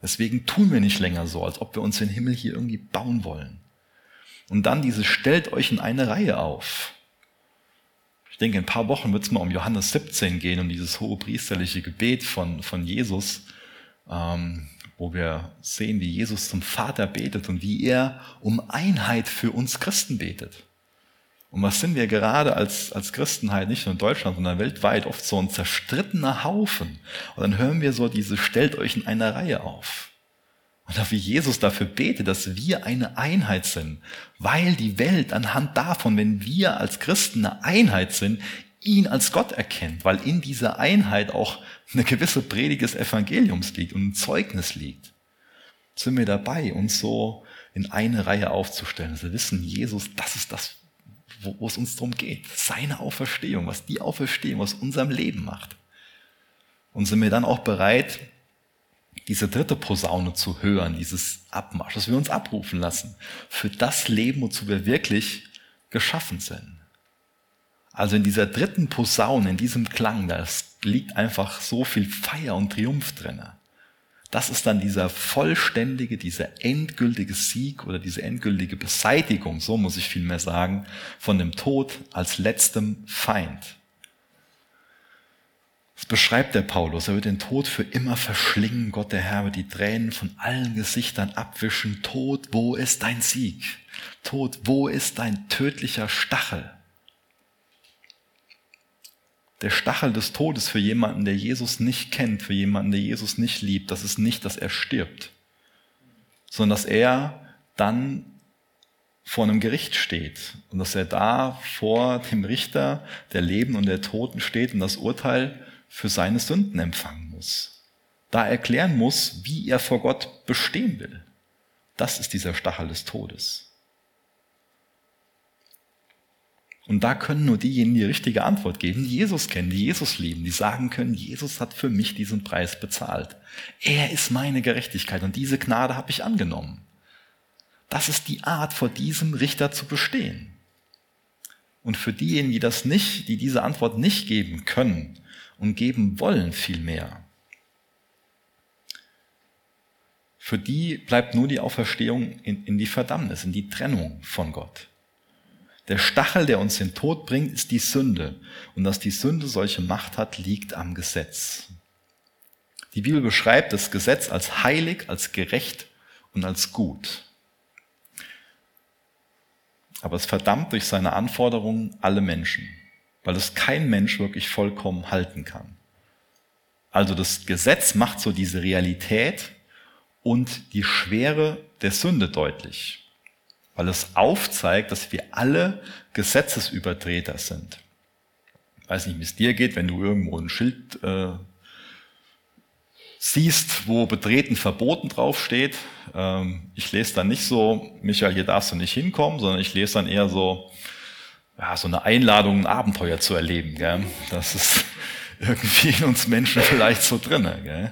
Deswegen tun wir nicht länger so, als ob wir uns den Himmel hier irgendwie bauen wollen. Und dann diese stellt euch in eine Reihe auf. Ich denke, in ein paar Wochen wird es mal um Johannes 17 gehen, um dieses hohe priesterliche Gebet von, von Jesus, ähm, wo wir sehen, wie Jesus zum Vater betet und wie er um Einheit für uns Christen betet. Und was sind wir gerade als, als Christenheit, nicht nur in Deutschland, sondern weltweit, oft so ein zerstrittener Haufen. Und dann hören wir so diese, stellt euch in einer Reihe auf. Oder wie Jesus dafür betet, dass wir eine Einheit sind, weil die Welt anhand davon, wenn wir als Christen eine Einheit sind, ihn als Gott erkennt, weil in dieser Einheit auch eine gewisse Predigt des Evangeliums liegt und ein Zeugnis liegt. Sind wir dabei, uns so in eine Reihe aufzustellen, dass wir wissen, Jesus, das ist das, wo es uns darum geht. Seine Auferstehung, was die Auferstehung aus unserem Leben macht. Und sind wir dann auch bereit, diese dritte Posaune zu hören, dieses Abmarsch, dass wir uns abrufen lassen für das Leben, wozu wir wirklich geschaffen sind. Also in dieser dritten Posaune, in diesem Klang, da liegt einfach so viel Feier und Triumph drinne. Das ist dann dieser vollständige, dieser endgültige Sieg oder diese endgültige Beseitigung, so muss ich vielmehr sagen, von dem Tod als letztem Feind. Das beschreibt der Paulus. Er wird den Tod für immer verschlingen. Gott der Herr wird die Tränen von allen Gesichtern abwischen. Tod, wo ist dein Sieg? Tod, wo ist dein tödlicher Stachel? Der Stachel des Todes für jemanden, der Jesus nicht kennt, für jemanden, der Jesus nicht liebt, das ist nicht, dass er stirbt, sondern dass er dann vor einem Gericht steht und dass er da vor dem Richter der Leben und der Toten steht und das Urteil für seine Sünden empfangen muss. Da erklären muss, wie er vor Gott bestehen will. Das ist dieser Stachel des Todes. Und da können nur diejenigen die richtige Antwort geben, die Jesus kennen, die Jesus lieben, die sagen können, Jesus hat für mich diesen Preis bezahlt. Er ist meine Gerechtigkeit und diese Gnade habe ich angenommen. Das ist die Art, vor diesem Richter zu bestehen. Und für diejenigen, die das nicht, die diese Antwort nicht geben können, und geben wollen vielmehr. Für die bleibt nur die Auferstehung in, in die Verdammnis, in die Trennung von Gott. Der Stachel, der uns den Tod bringt, ist die Sünde. Und dass die Sünde solche Macht hat, liegt am Gesetz. Die Bibel beschreibt das Gesetz als heilig, als gerecht und als gut. Aber es verdammt durch seine Anforderungen alle Menschen weil es kein Mensch wirklich vollkommen halten kann. Also das Gesetz macht so diese Realität und die Schwere der Sünde deutlich, weil es aufzeigt, dass wir alle Gesetzesübertreter sind. Ich weiß nicht, wie es dir geht, wenn du irgendwo ein Schild äh, siehst, wo betreten verboten draufsteht. Ähm, ich lese dann nicht so, Michael, hier darfst du nicht hinkommen, sondern ich lese dann eher so, ja, so eine Einladung, ein Abenteuer zu erleben. Gell? Das ist irgendwie in uns Menschen vielleicht so drinne. Gell?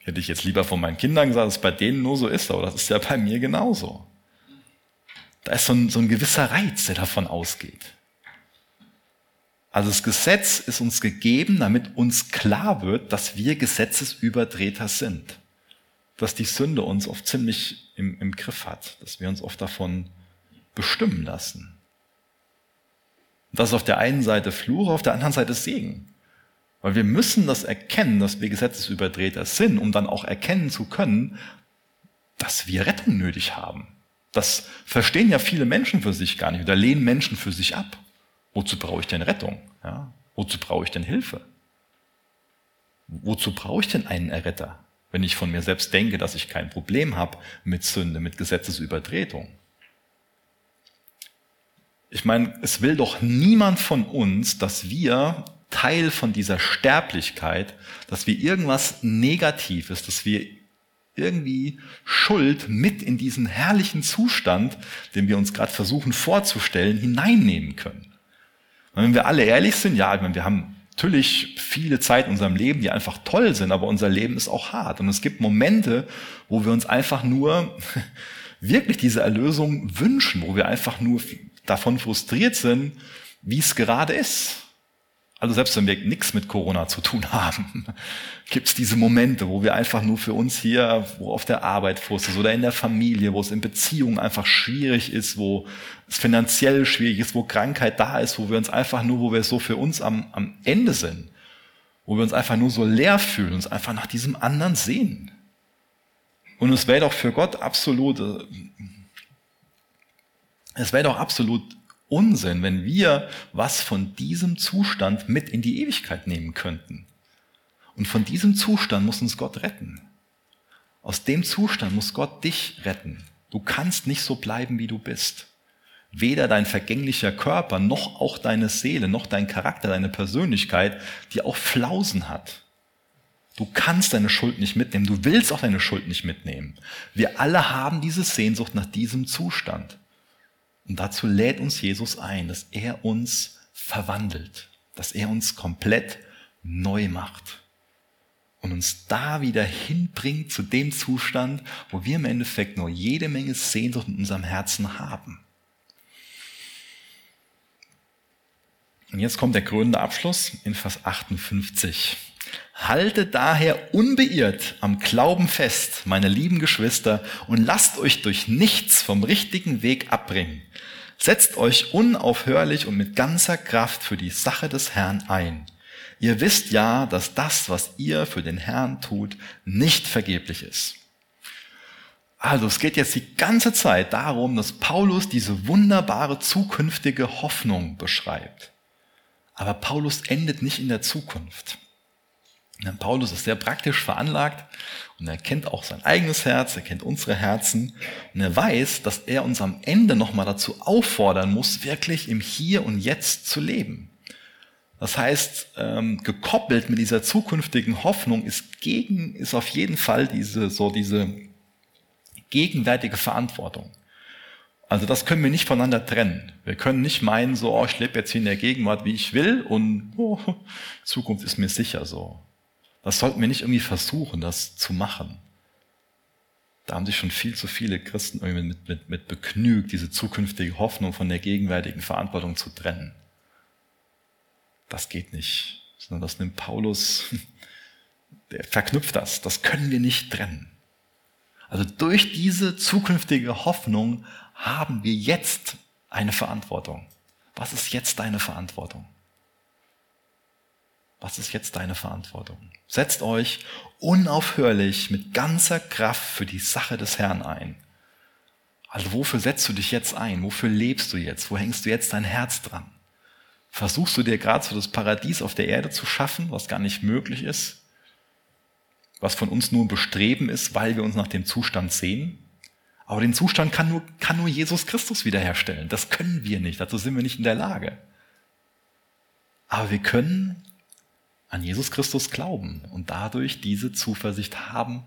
Hätte ich jetzt lieber von meinen Kindern gesagt, dass es bei denen nur so ist, aber das ist ja bei mir genauso. Da ist so ein, so ein gewisser Reiz, der davon ausgeht. Also das Gesetz ist uns gegeben, damit uns klar wird, dass wir Gesetzesübertreter sind. Dass die Sünde uns oft ziemlich im, im Griff hat, dass wir uns oft davon bestimmen lassen. Das ist auf der einen Seite Fluch, auf der anderen Seite Segen. Weil wir müssen das erkennen, dass wir Gesetzesübertreter sind, um dann auch erkennen zu können, dass wir Rettung nötig haben. Das verstehen ja viele Menschen für sich gar nicht oder lehnen Menschen für sich ab. Wozu brauche ich denn Rettung? Ja? Wozu brauche ich denn Hilfe? Wozu brauche ich denn einen Erretter, wenn ich von mir selbst denke, dass ich kein Problem habe mit Sünde, mit Gesetzesübertretung? Ich meine, es will doch niemand von uns, dass wir Teil von dieser Sterblichkeit, dass wir irgendwas Negatives, dass wir irgendwie Schuld mit in diesen herrlichen Zustand, den wir uns gerade versuchen vorzustellen, hineinnehmen können. Und wenn wir alle ehrlich sind, ja, ich meine, wir haben natürlich viele Zeit in unserem Leben, die einfach toll sind, aber unser Leben ist auch hart. Und es gibt Momente, wo wir uns einfach nur wirklich diese Erlösung wünschen, wo wir einfach nur davon frustriert sind, wie es gerade ist. Also selbst wenn wir nichts mit Corona zu tun haben, gibt es diese Momente, wo wir einfach nur für uns hier, wo auf der Arbeit Frust ist oder in der Familie, wo es in Beziehungen einfach schwierig ist, wo es finanziell schwierig ist, wo Krankheit da ist, wo wir uns einfach nur, wo wir so für uns am, am Ende sind, wo wir uns einfach nur so leer fühlen, uns einfach nach diesem anderen sehen. Und es wäre doch für Gott absolut äh, es wäre doch absolut Unsinn, wenn wir was von diesem Zustand mit in die Ewigkeit nehmen könnten. Und von diesem Zustand muss uns Gott retten. Aus dem Zustand muss Gott dich retten. Du kannst nicht so bleiben, wie du bist. Weder dein vergänglicher Körper, noch auch deine Seele, noch dein Charakter, deine Persönlichkeit, die auch Flausen hat. Du kannst deine Schuld nicht mitnehmen. Du willst auch deine Schuld nicht mitnehmen. Wir alle haben diese Sehnsucht nach diesem Zustand. Und dazu lädt uns Jesus ein, dass er uns verwandelt, dass er uns komplett neu macht und uns da wieder hinbringt zu dem Zustand, wo wir im Endeffekt nur jede Menge Sehnsucht in unserem Herzen haben. Und jetzt kommt der krönende Abschluss in Vers 58. Haltet daher unbeirrt am Glauben fest, meine lieben Geschwister, und lasst euch durch nichts vom richtigen Weg abbringen. Setzt euch unaufhörlich und mit ganzer Kraft für die Sache des Herrn ein. Ihr wisst ja, dass das, was ihr für den Herrn tut, nicht vergeblich ist. Also es geht jetzt die ganze Zeit darum, dass Paulus diese wunderbare zukünftige Hoffnung beschreibt. Aber Paulus endet nicht in der Zukunft. Paulus ist sehr praktisch veranlagt und er kennt auch sein eigenes Herz, er kennt unsere Herzen und er weiß, dass er uns am Ende nochmal dazu auffordern muss, wirklich im Hier und Jetzt zu leben. Das heißt, ähm, gekoppelt mit dieser zukünftigen Hoffnung ist gegen, ist auf jeden Fall diese, so diese gegenwärtige Verantwortung. Also das können wir nicht voneinander trennen. Wir können nicht meinen, so, oh, ich lebe jetzt hier in der Gegenwart, wie ich will und oh, Zukunft ist mir sicher so. Das sollten wir nicht irgendwie versuchen, das zu machen. Da haben sich schon viel zu viele Christen irgendwie mit, mit, mit begnügt, diese zukünftige Hoffnung von der gegenwärtigen Verantwortung zu trennen. Das geht nicht, sondern das nimmt Paulus, der verknüpft das. Das können wir nicht trennen. Also durch diese zukünftige Hoffnung haben wir jetzt eine Verantwortung. Was ist jetzt deine Verantwortung? Was ist jetzt deine Verantwortung? Setzt euch unaufhörlich mit ganzer Kraft für die Sache des Herrn ein. Also wofür setzt du dich jetzt ein? Wofür lebst du jetzt? Wo hängst du jetzt dein Herz dran? Versuchst du dir gerade so das Paradies auf der Erde zu schaffen, was gar nicht möglich ist? Was von uns nur ein Bestreben ist, weil wir uns nach dem Zustand sehen? Aber den Zustand kann nur, kann nur Jesus Christus wiederherstellen. Das können wir nicht. Dazu sind wir nicht in der Lage. Aber wir können an Jesus Christus glauben und dadurch diese Zuversicht haben,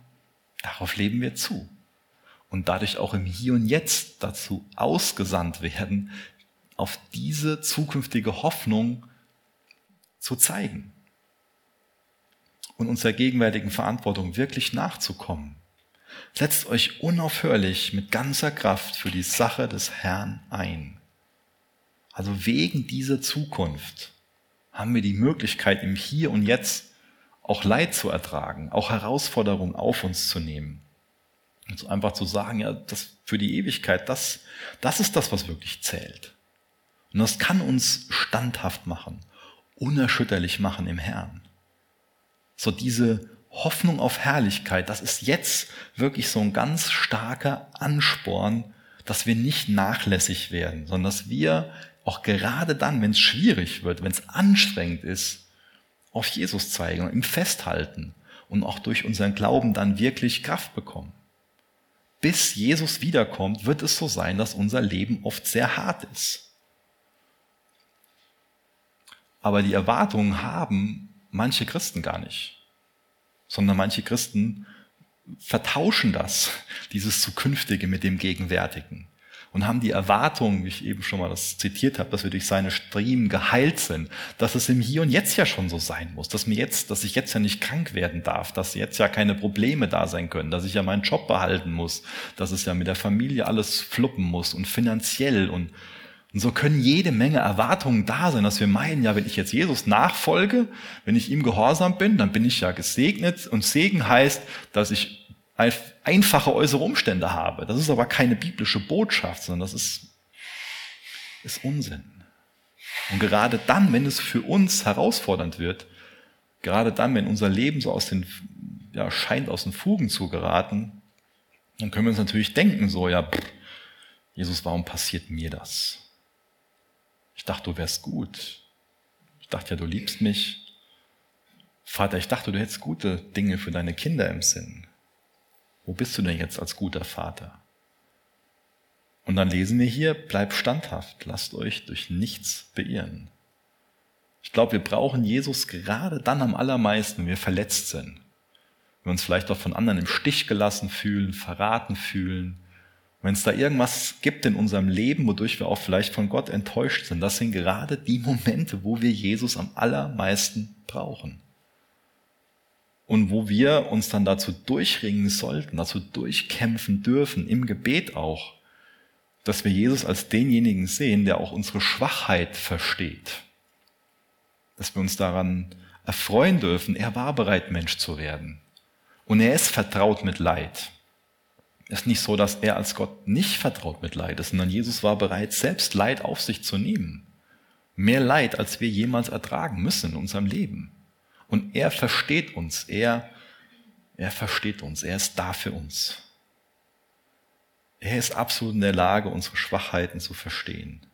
darauf leben wir zu. Und dadurch auch im Hier und Jetzt dazu ausgesandt werden, auf diese zukünftige Hoffnung zu zeigen und unserer gegenwärtigen Verantwortung wirklich nachzukommen. Setzt euch unaufhörlich mit ganzer Kraft für die Sache des Herrn ein. Also wegen dieser Zukunft haben wir die Möglichkeit, im Hier und Jetzt auch Leid zu ertragen, auch Herausforderungen auf uns zu nehmen. Und so einfach zu sagen, ja, das für die Ewigkeit, das, das ist das, was wirklich zählt. Und das kann uns standhaft machen, unerschütterlich machen im Herrn. So diese Hoffnung auf Herrlichkeit, das ist jetzt wirklich so ein ganz starker Ansporn, dass wir nicht nachlässig werden, sondern dass wir auch gerade dann, wenn es schwierig wird, wenn es anstrengend ist, auf Jesus zeigen und ihm festhalten und auch durch unseren Glauben dann wirklich Kraft bekommen. Bis Jesus wiederkommt, wird es so sein, dass unser Leben oft sehr hart ist. Aber die Erwartungen haben manche Christen gar nicht, sondern manche Christen vertauschen das, dieses Zukünftige mit dem Gegenwärtigen und haben die Erwartung, wie ich eben schon mal das zitiert habe, dass wir durch seine Striemen geheilt sind, dass es im Hier und Jetzt ja schon so sein muss, dass mir jetzt, dass ich jetzt ja nicht krank werden darf, dass jetzt ja keine Probleme da sein können, dass ich ja meinen Job behalten muss, dass es ja mit der Familie alles fluppen muss und finanziell und und so können jede Menge Erwartungen da sein, dass wir meinen, ja, wenn ich jetzt Jesus nachfolge, wenn ich ihm gehorsam bin, dann bin ich ja gesegnet. Und Segen heißt, dass ich einfache äußere Umstände habe. Das ist aber keine biblische Botschaft, sondern das ist, ist Unsinn. Und gerade dann, wenn es für uns herausfordernd wird, gerade dann, wenn unser Leben so aus den, ja, scheint aus den Fugen zu geraten, dann können wir uns natürlich denken, so, ja, pff, Jesus, warum passiert mir das? Ich dachte, du wärst gut. Ich dachte ja, du liebst mich. Vater, ich dachte, du hättest gute Dinge für deine Kinder im Sinn. Wo bist du denn jetzt als guter Vater? Und dann lesen wir hier, bleib standhaft, lasst euch durch nichts beirren. Ich glaube, wir brauchen Jesus gerade dann am allermeisten, wenn wir verletzt sind. Wenn wir uns vielleicht auch von anderen im Stich gelassen fühlen, verraten fühlen. Wenn es da irgendwas gibt in unserem Leben, wodurch wir auch vielleicht von Gott enttäuscht sind, das sind gerade die Momente, wo wir Jesus am allermeisten brauchen. Und wo wir uns dann dazu durchringen sollten, dazu durchkämpfen dürfen, im Gebet auch, dass wir Jesus als denjenigen sehen, der auch unsere Schwachheit versteht. Dass wir uns daran erfreuen dürfen, er war bereit, Mensch zu werden. Und er ist vertraut mit Leid. Es ist nicht so, dass er als Gott nicht vertraut mit Leid ist, sondern Jesus war bereit, selbst Leid auf sich zu nehmen. Mehr Leid, als wir jemals ertragen müssen in unserem Leben. Und er versteht uns, er, er versteht uns, er ist da für uns. Er ist absolut in der Lage, unsere Schwachheiten zu verstehen.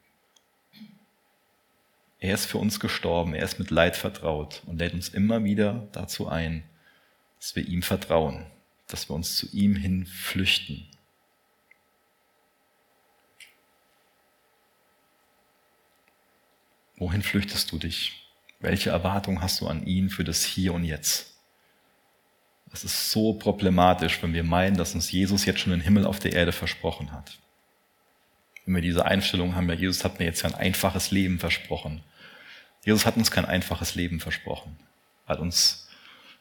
Er ist für uns gestorben, er ist mit Leid vertraut und lädt uns immer wieder dazu ein, dass wir ihm vertrauen, dass wir uns zu ihm hin flüchten. Wohin flüchtest du dich? Welche Erwartung hast du an ihn für das Hier und Jetzt? Es ist so problematisch, wenn wir meinen, dass uns Jesus jetzt schon den Himmel auf der Erde versprochen hat. Wenn wir diese Einstellung haben, ja, Jesus hat mir jetzt ja ein einfaches Leben versprochen. Jesus hat uns kein einfaches Leben versprochen. Er hat uns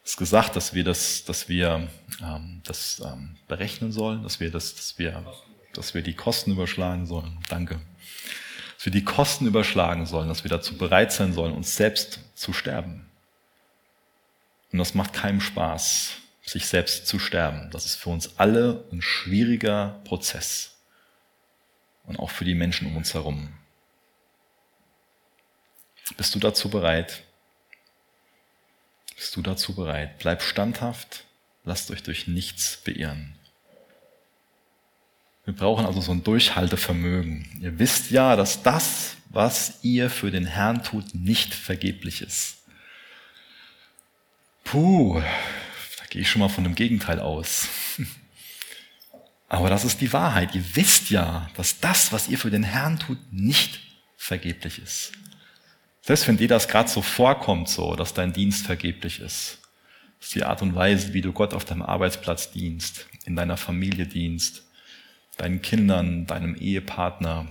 das gesagt, dass wir das, dass wir ähm, das ähm, berechnen sollen, dass wir das, dass wir, dass wir die Kosten überschlagen sollen. Danke. Wir die Kosten überschlagen sollen, dass wir dazu bereit sein sollen, uns selbst zu sterben. Und das macht keinem Spaß, sich selbst zu sterben. Das ist für uns alle ein schwieriger Prozess. Und auch für die Menschen um uns herum. Bist du dazu bereit? Bist du dazu bereit? Bleib standhaft, lasst euch durch nichts beirren. Wir brauchen also so ein Durchhaltevermögen. Ihr wisst ja, dass das, was ihr für den Herrn tut, nicht vergeblich ist. Puh, da gehe ich schon mal von dem Gegenteil aus. Aber das ist die Wahrheit. Ihr wisst ja, dass das, was ihr für den Herrn tut, nicht vergeblich ist. Selbst wenn dir das gerade so vorkommt, so, dass dein Dienst vergeblich ist, ist die Art und Weise, wie du Gott auf deinem Arbeitsplatz dienst, in deiner Familie dienst, deinen Kindern, deinem Ehepartner,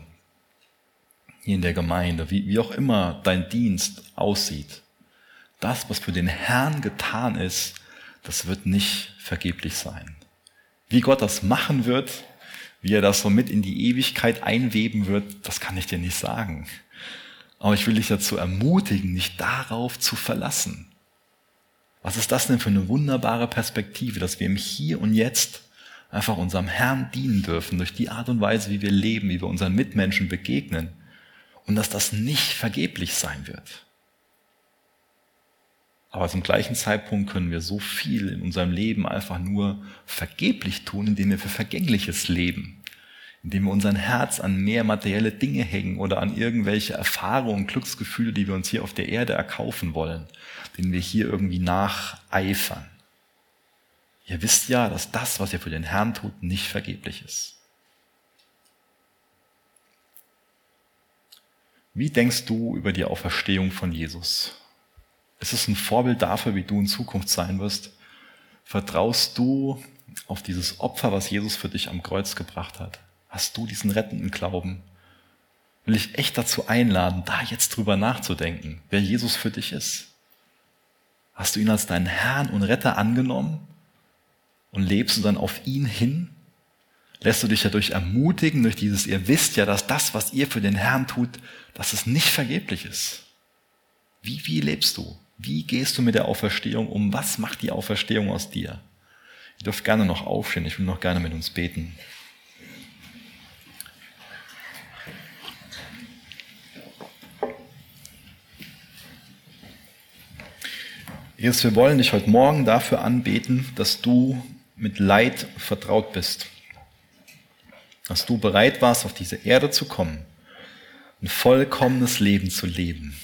hier in der Gemeinde, wie, wie auch immer dein Dienst aussieht, das, was für den Herrn getan ist, das wird nicht vergeblich sein. Wie Gott das machen wird, wie er das so mit in die Ewigkeit einweben wird, das kann ich dir nicht sagen. Aber ich will dich dazu ermutigen, nicht darauf zu verlassen. Was ist das denn für eine wunderbare Perspektive, dass wir im Hier und Jetzt einfach unserem Herrn dienen dürfen, durch die Art und Weise, wie wir leben, wie wir unseren Mitmenschen begegnen und dass das nicht vergeblich sein wird. Aber zum gleichen Zeitpunkt können wir so viel in unserem Leben einfach nur vergeblich tun, indem wir für Vergängliches leben, indem wir unser Herz an mehr materielle Dinge hängen oder an irgendwelche Erfahrungen, Glücksgefühle, die wir uns hier auf der Erde erkaufen wollen, denen wir hier irgendwie nacheifern. Ihr wisst ja, dass das, was ihr für den Herrn tut, nicht vergeblich ist. Wie denkst du über die Auferstehung von Jesus? Es ist ein Vorbild dafür, wie du in Zukunft sein wirst. Vertraust du auf dieses Opfer, was Jesus für dich am Kreuz gebracht hat? Hast du diesen rettenden Glauben? Will ich echt dazu einladen, da jetzt drüber nachzudenken, wer Jesus für dich ist. Hast du ihn als deinen Herrn und Retter angenommen und lebst du dann auf ihn hin? Lässt du dich dadurch ermutigen, durch dieses, ihr wisst ja, dass das, was ihr für den Herrn tut, dass es nicht vergeblich ist. Wie, wie lebst du? Wie gehst du mit der Auferstehung um? Was macht die Auferstehung aus dir? Ihr dürft gerne noch aufstehen. Ich will noch gerne mit uns beten. Jesus, wir wollen dich heute Morgen dafür anbeten, dass du mit Leid vertraut bist. Dass du bereit warst, auf diese Erde zu kommen, ein vollkommenes Leben zu leben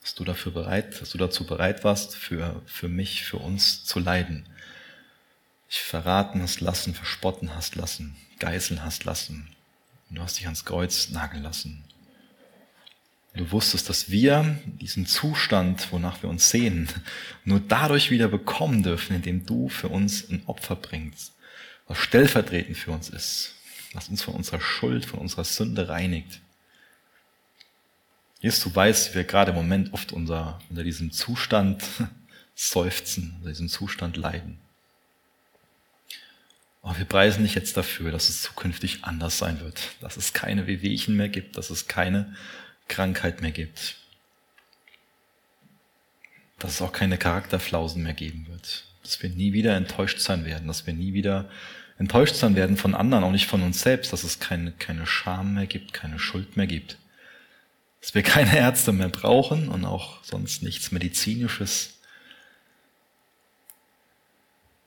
dass du dafür bereit, dass du dazu bereit warst, für, für mich, für uns zu leiden. dich verraten hast lassen, verspotten hast lassen, geißeln hast lassen. Und du hast dich ans Kreuz nageln lassen. Du wusstest, dass wir diesen Zustand, wonach wir uns sehen, nur dadurch wieder bekommen dürfen, indem du für uns ein Opfer bringst, was stellvertretend für uns ist, was uns von unserer Schuld, von unserer Sünde reinigt. Jesus, du weißt, wir gerade im Moment oft unter, unter diesem Zustand seufzen, unter diesem Zustand leiden. Aber wir preisen dich jetzt dafür, dass es zukünftig anders sein wird, dass es keine Wehwehchen mehr gibt, dass es keine Krankheit mehr gibt, dass es auch keine Charakterflausen mehr geben wird, dass wir nie wieder enttäuscht sein werden, dass wir nie wieder enttäuscht sein werden von anderen, auch nicht von uns selbst, dass es keine, keine Scham mehr gibt, keine Schuld mehr gibt, dass wir keine Ärzte mehr brauchen und auch sonst nichts Medizinisches.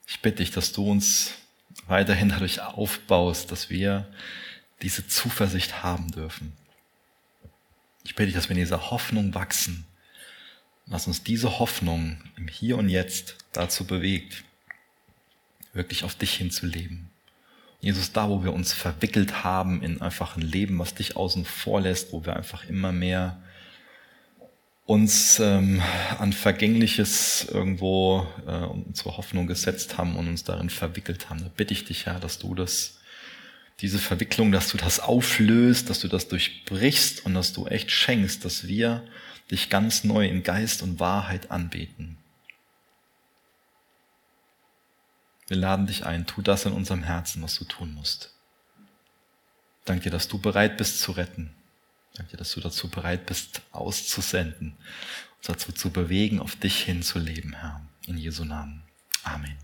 Ich bitte dich, dass du uns weiterhin dadurch aufbaust, dass wir diese Zuversicht haben dürfen. Ich bitte dich, dass wir in dieser Hoffnung wachsen. Lass uns diese Hoffnung im Hier und Jetzt dazu bewegt, wirklich auf dich hinzuleben. Jesus, da wo wir uns verwickelt haben in einfach ein Leben, was dich außen vor lässt, wo wir einfach immer mehr uns ähm, an Vergängliches irgendwo äh, unsere Hoffnung gesetzt haben und uns darin verwickelt haben. Da bitte ich dich, Herr, dass du das, diese Verwicklung, dass du das auflöst, dass du das durchbrichst und dass du echt schenkst, dass wir dich ganz neu in Geist und Wahrheit anbeten. Wir laden dich ein, tu das in unserem Herzen, was du tun musst. Danke dass du bereit bist zu retten. Danke dass du dazu bereit bist, auszusenden, uns dazu zu bewegen, auf dich hin zu leben, Herr. In Jesu Namen. Amen.